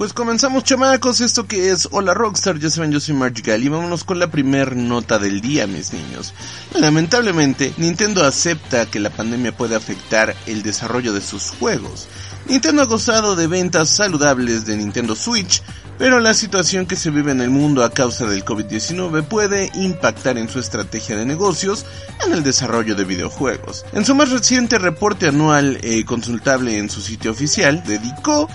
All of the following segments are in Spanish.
Pues comenzamos chamacos, esto que es Hola Rockstar, ya saben yo soy Marge y vámonos con la primer nota del día mis niños. Lamentablemente, Nintendo acepta que la pandemia puede afectar el desarrollo de sus juegos. Nintendo ha gozado de ventas saludables de Nintendo Switch, pero la situación que se vive en el mundo a causa del COVID-19 puede impactar en su estrategia de negocios en el desarrollo de videojuegos. En su más reciente reporte anual eh, consultable en su sitio oficial, dedicó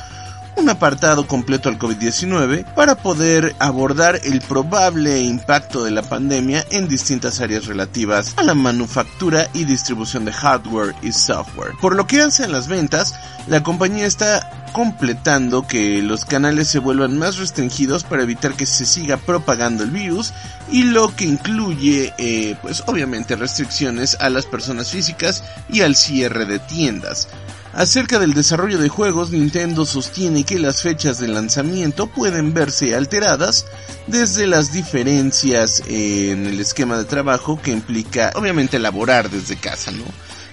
un apartado completo al COVID-19 para poder abordar el probable impacto de la pandemia en distintas áreas relativas a la manufactura y distribución de hardware y software. Por lo que hace a las ventas, la compañía está completando que los canales se vuelvan más restringidos para evitar que se siga propagando el virus y lo que incluye eh, pues obviamente restricciones a las personas físicas y al cierre de tiendas. Acerca del desarrollo de juegos, Nintendo sostiene que las fechas de lanzamiento pueden verse alteradas desde las diferencias en el esquema de trabajo que implica obviamente elaborar desde casa, ¿no?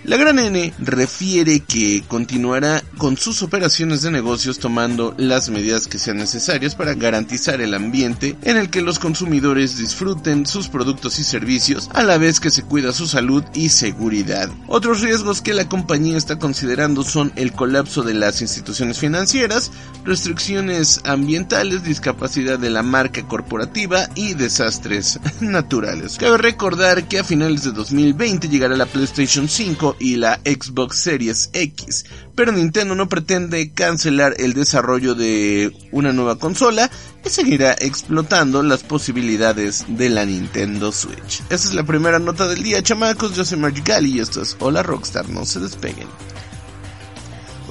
La gran N refiere que continuará con sus operaciones de negocios tomando las medidas que sean necesarias para garantizar el ambiente en el que los consumidores disfruten sus productos y servicios a la vez que se cuida su salud y seguridad. Otros riesgos que la compañía está considerando son el colapso de las instituciones financieras, restricciones ambientales, discapacidad de la marca corporativa y desastres naturales. Cabe recordar que a finales de 2020 llegará la PlayStation 5 y la Xbox Series X, pero Nintendo no pretende cancelar el desarrollo de una nueva consola y seguirá explotando las posibilidades de la Nintendo Switch. Esa es la primera nota del día, chamacos. Yo soy Mark Gali y esto es Hola Rockstar, no se despeguen.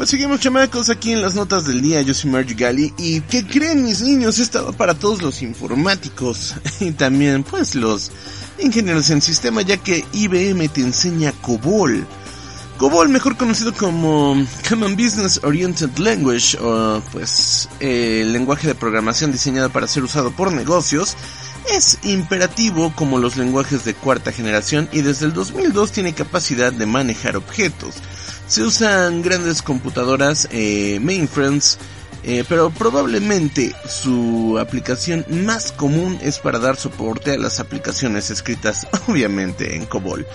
Pues seguimos chamacos aquí en las notas del día, yo soy Marge Gali y ¿qué creen mis niños? Estaba para todos los informáticos y también pues los ingenieros en sistema ya que IBM te enseña COBOL. COBOL, mejor conocido como Common Business Oriented Language, o pues el lenguaje de programación diseñado para ser usado por negocios, es imperativo como los lenguajes de cuarta generación y desde el 2002 tiene capacidad de manejar objetos. Se usan grandes computadoras, eh, mainframes, eh, pero probablemente su aplicación más común es para dar soporte a las aplicaciones escritas obviamente en COBOL.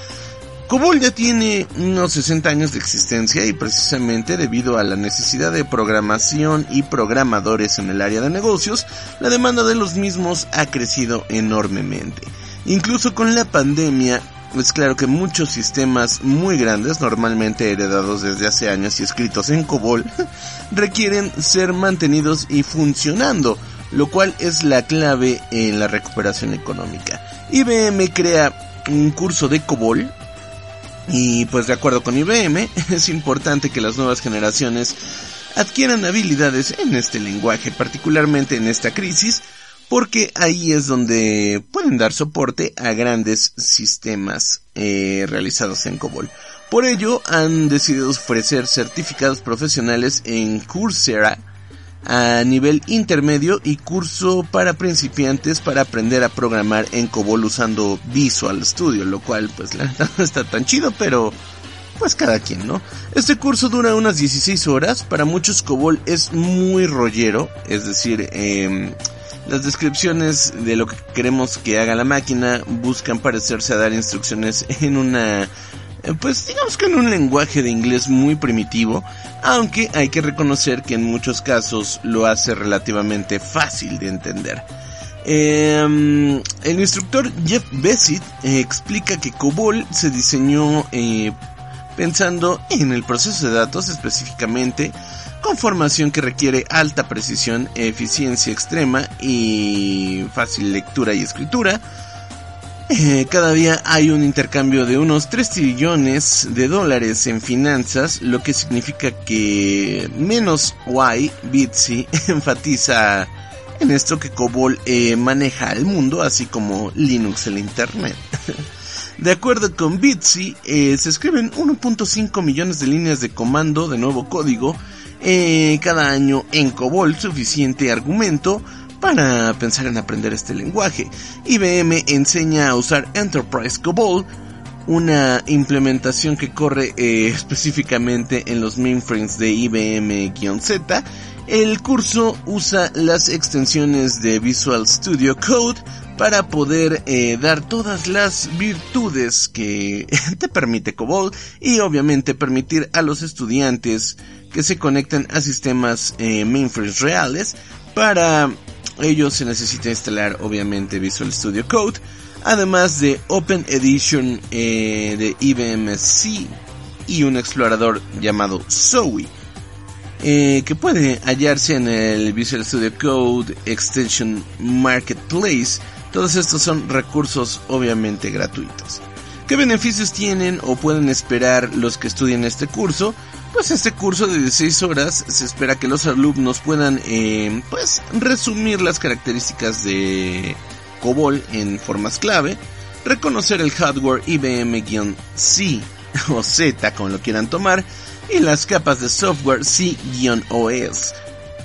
COBOL ya tiene unos 60 años de existencia y precisamente debido a la necesidad de programación y programadores en el área de negocios, la demanda de los mismos ha crecido enormemente. Incluso con la pandemia, es claro que muchos sistemas muy grandes, normalmente heredados desde hace años y escritos en COBOL, requieren ser mantenidos y funcionando, lo cual es la clave en la recuperación económica. IBM crea un curso de COBOL y pues de acuerdo con IBM es importante que las nuevas generaciones adquieran habilidades en este lenguaje, particularmente en esta crisis, porque ahí es donde pueden dar soporte a grandes sistemas eh, realizados en COBOL. Por ello han decidido ofrecer certificados profesionales en Coursera a nivel intermedio y curso para principiantes para aprender a programar en COBOL usando Visual Studio, lo cual pues la verdad no está tan chido, pero pues cada quien, ¿no? Este curso dura unas 16 horas, para muchos COBOL es muy rollero, es decir, eh, las descripciones de lo que queremos que haga la máquina buscan parecerse a dar instrucciones en una eh, pues digamos que en un lenguaje de inglés muy primitivo, aunque hay que reconocer que en muchos casos lo hace relativamente fácil de entender. Eh, el instructor Jeff Bessitt eh, explica que COBOL se diseñó eh, pensando en el proceso de datos específicamente con formación que requiere alta precisión, eficiencia extrema y fácil lectura y escritura. Eh, cada día hay un intercambio de unos 3 trillones de dólares en finanzas, lo que significa que menos Y, Bitsy, enfatiza en esto que COBOL eh, maneja el mundo, así como Linux el Internet. De acuerdo con Bitsy, eh, se escriben 1.5 millones de líneas de comando de nuevo código cada año en COBOL, suficiente argumento para pensar en aprender este lenguaje. IBM enseña a usar Enterprise COBOL, una implementación que corre eh, específicamente en los mainframes de IBM-Z. El curso usa las extensiones de Visual Studio Code para poder eh, dar todas las virtudes que te permite COBOL y obviamente permitir a los estudiantes que se conecten a sistemas eh, mainframes reales para ello se necesita instalar obviamente Visual Studio Code, además de Open Edition eh, de IBM C y un explorador llamado Zoe, eh, que puede hallarse en el Visual Studio Code Extension Marketplace. Todos estos son recursos obviamente gratuitos. ¿Qué beneficios tienen o pueden esperar los que estudian este curso? Pues este curso de 16 horas se espera que los alumnos puedan eh, pues resumir las características de COBOL en formas clave, reconocer el hardware IBM-C o Z como lo quieran tomar y las capas de software C-OS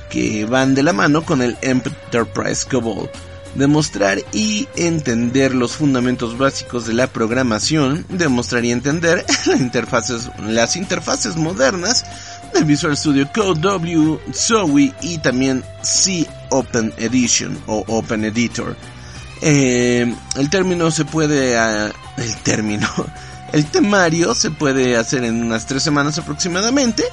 que van de la mano con el Enterprise COBOL demostrar y entender los fundamentos básicos de la programación, demostrar y entender las interfaces, las interfaces modernas de Visual Studio Code, W, Zoe y también C Open Edition o Open Editor. Eh, el término se puede, ah, el término, el temario se puede hacer en unas tres semanas aproximadamente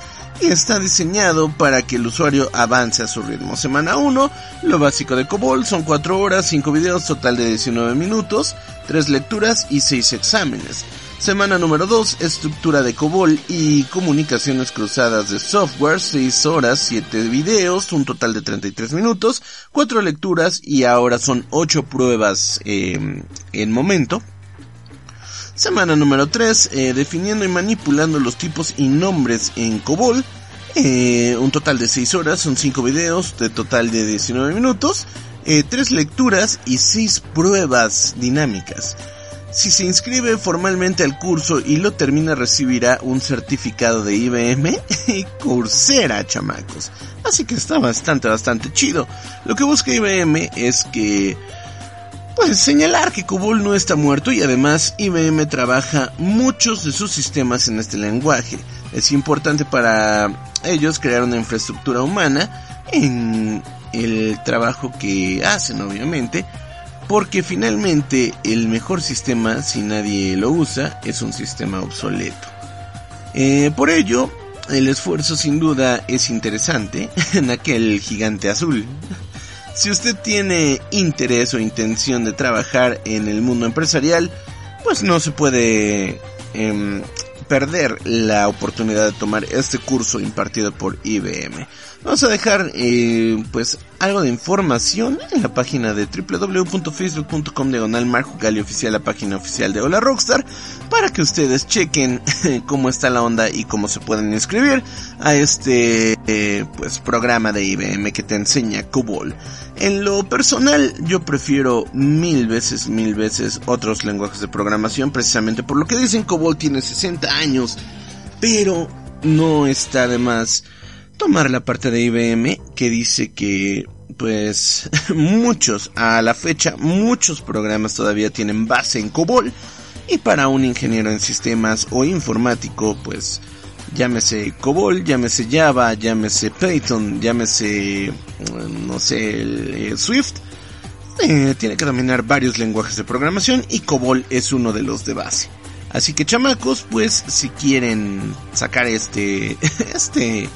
y está diseñado para que el usuario avance a su ritmo. Semana 1, lo básico de COBOL son 4 horas, 5 videos, total de 19 minutos, 3 lecturas y 6 exámenes. Semana número 2, estructura de COBOL y comunicaciones cruzadas de software, 6 horas, 7 videos, un total de 33 minutos, 4 lecturas y ahora son 8 pruebas eh, en momento. Semana número 3, eh, definiendo y manipulando los tipos y nombres en COBOL. Eh, un total de 6 horas, son 5 videos, de total de 19 minutos, eh, 3 lecturas y 6 pruebas dinámicas. Si se inscribe formalmente al curso y lo termina recibirá un certificado de IBM y Coursera, chamacos. Así que está bastante, bastante chido. Lo que busca IBM es que pues señalar que COBOL no está muerto y además IBM trabaja muchos de sus sistemas en este lenguaje. Es importante para ellos crear una infraestructura humana en el trabajo que hacen obviamente, porque finalmente el mejor sistema si nadie lo usa es un sistema obsoleto. Eh, por ello, el esfuerzo sin duda es interesante en aquel gigante azul. Si usted tiene interés o intención de trabajar en el mundo empresarial, pues no se puede em, perder la oportunidad de tomar este curso impartido por IBM. Vamos a dejar eh, pues algo de información en la página de www.facebook.com diagonal Gali oficial, la página oficial de Hola Rockstar, para que ustedes chequen cómo está la onda y cómo se pueden inscribir a este eh, pues programa de IBM que te enseña COBOL. En lo personal, yo prefiero mil veces, mil veces otros lenguajes de programación, precisamente por lo que dicen COBOL tiene 60 años, pero no está de más tomar la parte de IBM que dice que pues muchos, a la fecha, muchos programas todavía tienen base en COBOL y para un ingeniero en sistemas o informático pues llámese COBOL, llámese Java, llámese Python, llámese no sé, eh, Swift, eh, tiene que dominar varios lenguajes de programación y COBOL es uno de los de base. Así que chamacos, pues si quieren sacar este, este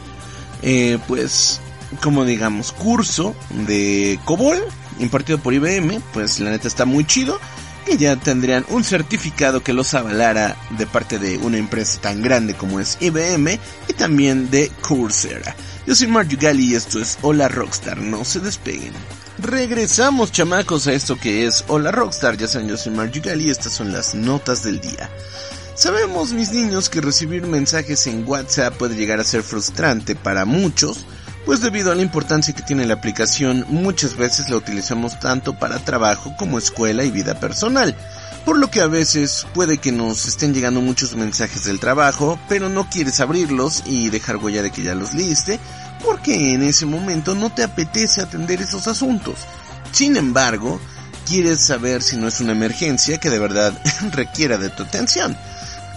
eh, pues, como digamos, curso de COBOL impartido por IBM, pues la neta está muy chido. Que ya tendrían un certificado que los avalara de parte de una empresa tan grande como es IBM y también de Coursera. Yo soy Mark Yugali y esto es Hola Rockstar, no se despeguen. Regresamos chamacos a esto que es Hola Rockstar, ya saben yo soy Margie y estas son las notas del día. Sabemos mis niños que recibir mensajes en WhatsApp puede llegar a ser frustrante para muchos, pues debido a la importancia que tiene la aplicación muchas veces la utilizamos tanto para trabajo como escuela y vida personal, por lo que a veces puede que nos estén llegando muchos mensajes del trabajo, pero no quieres abrirlos y dejar huella de que ya los leíste, porque en ese momento no te apetece atender esos asuntos. Sin embargo, quieres saber si no es una emergencia que de verdad requiera de tu atención.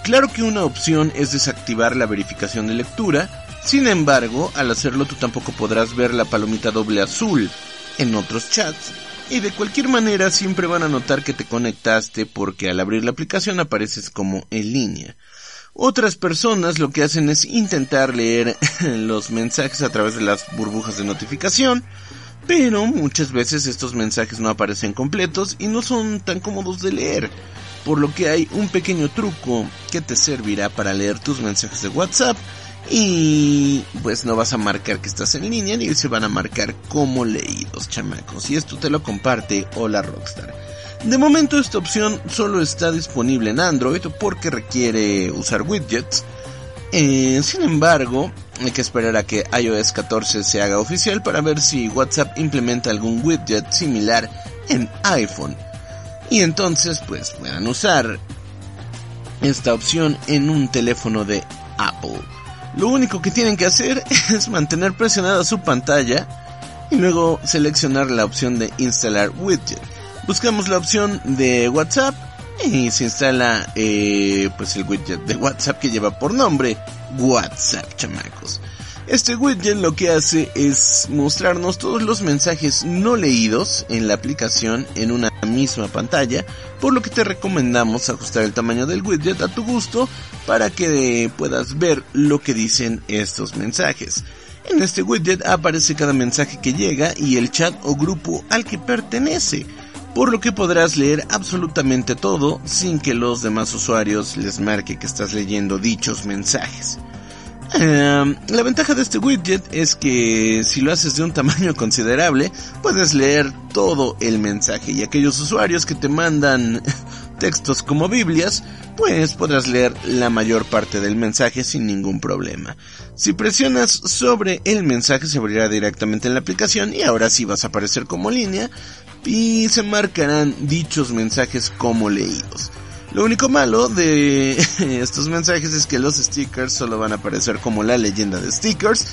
Claro que una opción es desactivar la verificación de lectura, sin embargo, al hacerlo tú tampoco podrás ver la palomita doble azul en otros chats y de cualquier manera siempre van a notar que te conectaste porque al abrir la aplicación apareces como en línea. Otras personas lo que hacen es intentar leer los mensajes a través de las burbujas de notificación, pero muchas veces estos mensajes no aparecen completos y no son tan cómodos de leer, por lo que hay un pequeño truco que te servirá para leer tus mensajes de WhatsApp y pues no vas a marcar que estás en línea ni se van a marcar como leídos, chamacos. Y esto te lo comparte Hola Rockstar. De momento esta opción solo está disponible en Android porque requiere usar widgets. Eh, sin embargo, hay que esperar a que iOS 14 se haga oficial para ver si WhatsApp implementa algún widget similar en iPhone. Y entonces pues puedan usar esta opción en un teléfono de Apple. Lo único que tienen que hacer es mantener presionada su pantalla y luego seleccionar la opción de instalar widget buscamos la opción de WhatsApp y se instala eh, pues el widget de WhatsApp que lleva por nombre WhatsApp, chamacos. Este widget lo que hace es mostrarnos todos los mensajes no leídos en la aplicación en una misma pantalla, por lo que te recomendamos ajustar el tamaño del widget a tu gusto para que puedas ver lo que dicen estos mensajes. En este widget aparece cada mensaje que llega y el chat o grupo al que pertenece por lo que podrás leer absolutamente todo sin que los demás usuarios les marque que estás leyendo dichos mensajes. Em, la ventaja de este widget es que si lo haces de un tamaño considerable, puedes leer todo el mensaje y aquellos usuarios que te mandan textos como Biblias, pues podrás leer la mayor parte del mensaje sin ningún problema. Si presionas sobre el mensaje se abrirá directamente en la aplicación y ahora sí vas a aparecer como línea, y se marcarán dichos mensajes como leídos. Lo único malo de estos mensajes es que los stickers solo van a aparecer como la leyenda de stickers,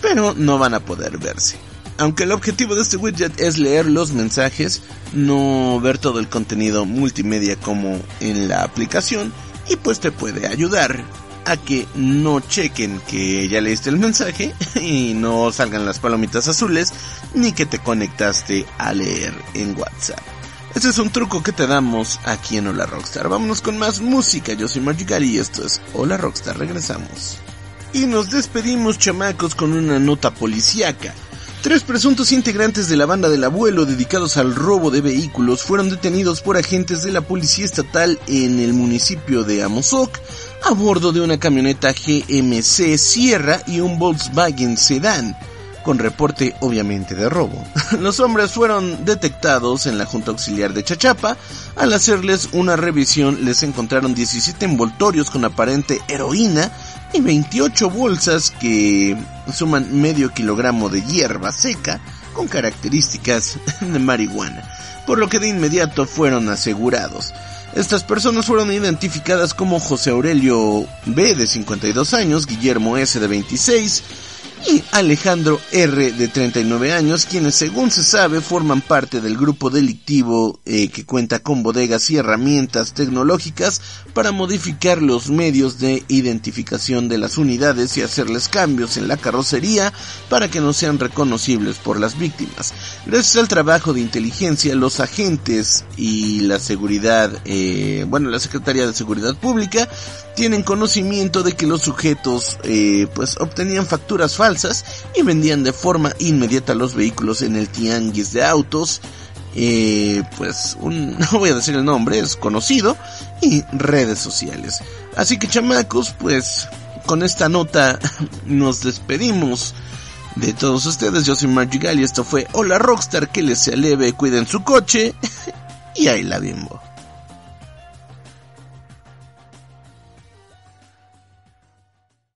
pero no van a poder verse. Aunque el objetivo de este widget es leer los mensajes, no ver todo el contenido multimedia como en la aplicación, y pues te puede ayudar a que no chequen que ya leíste el mensaje y no salgan las palomitas azules ni que te conectaste a leer en WhatsApp. Este es un truco que te damos aquí en Hola Rockstar. Vámonos con más música. Yo soy Magical y esto es Hola Rockstar. Regresamos. Y nos despedimos chamacos con una nota policíaca. Tres presuntos integrantes de la banda del abuelo dedicados al robo de vehículos fueron detenidos por agentes de la policía estatal en el municipio de Amozoc a bordo de una camioneta GMC Sierra y un Volkswagen Sedan, con reporte obviamente de robo. Los hombres fueron detectados en la Junta Auxiliar de Chachapa. Al hacerles una revisión les encontraron 17 envoltorios con aparente heroína y 28 bolsas que suman medio kilogramo de hierba seca con características de marihuana, por lo que de inmediato fueron asegurados. Estas personas fueron identificadas como José Aurelio B de 52 años, Guillermo S de 26, y Alejandro R. de 39 años, quienes según se sabe forman parte del grupo delictivo eh, que cuenta con bodegas y herramientas tecnológicas para modificar los medios de identificación de las unidades y hacerles cambios en la carrocería para que no sean reconocibles por las víctimas. Gracias al trabajo de inteligencia, los agentes y la seguridad, eh, bueno, la Secretaría de Seguridad Pública tienen conocimiento de que los sujetos eh, pues obtenían facturas falsas y vendían de forma inmediata los vehículos en el tianguis de autos eh, pues un, no voy a decir el nombre, es conocido y redes sociales. Así que chamacos, pues con esta nota nos despedimos de todos ustedes. Yo soy Margie y esto fue Hola Rockstar, que les sea leve, cuiden su coche y ahí la bimbo.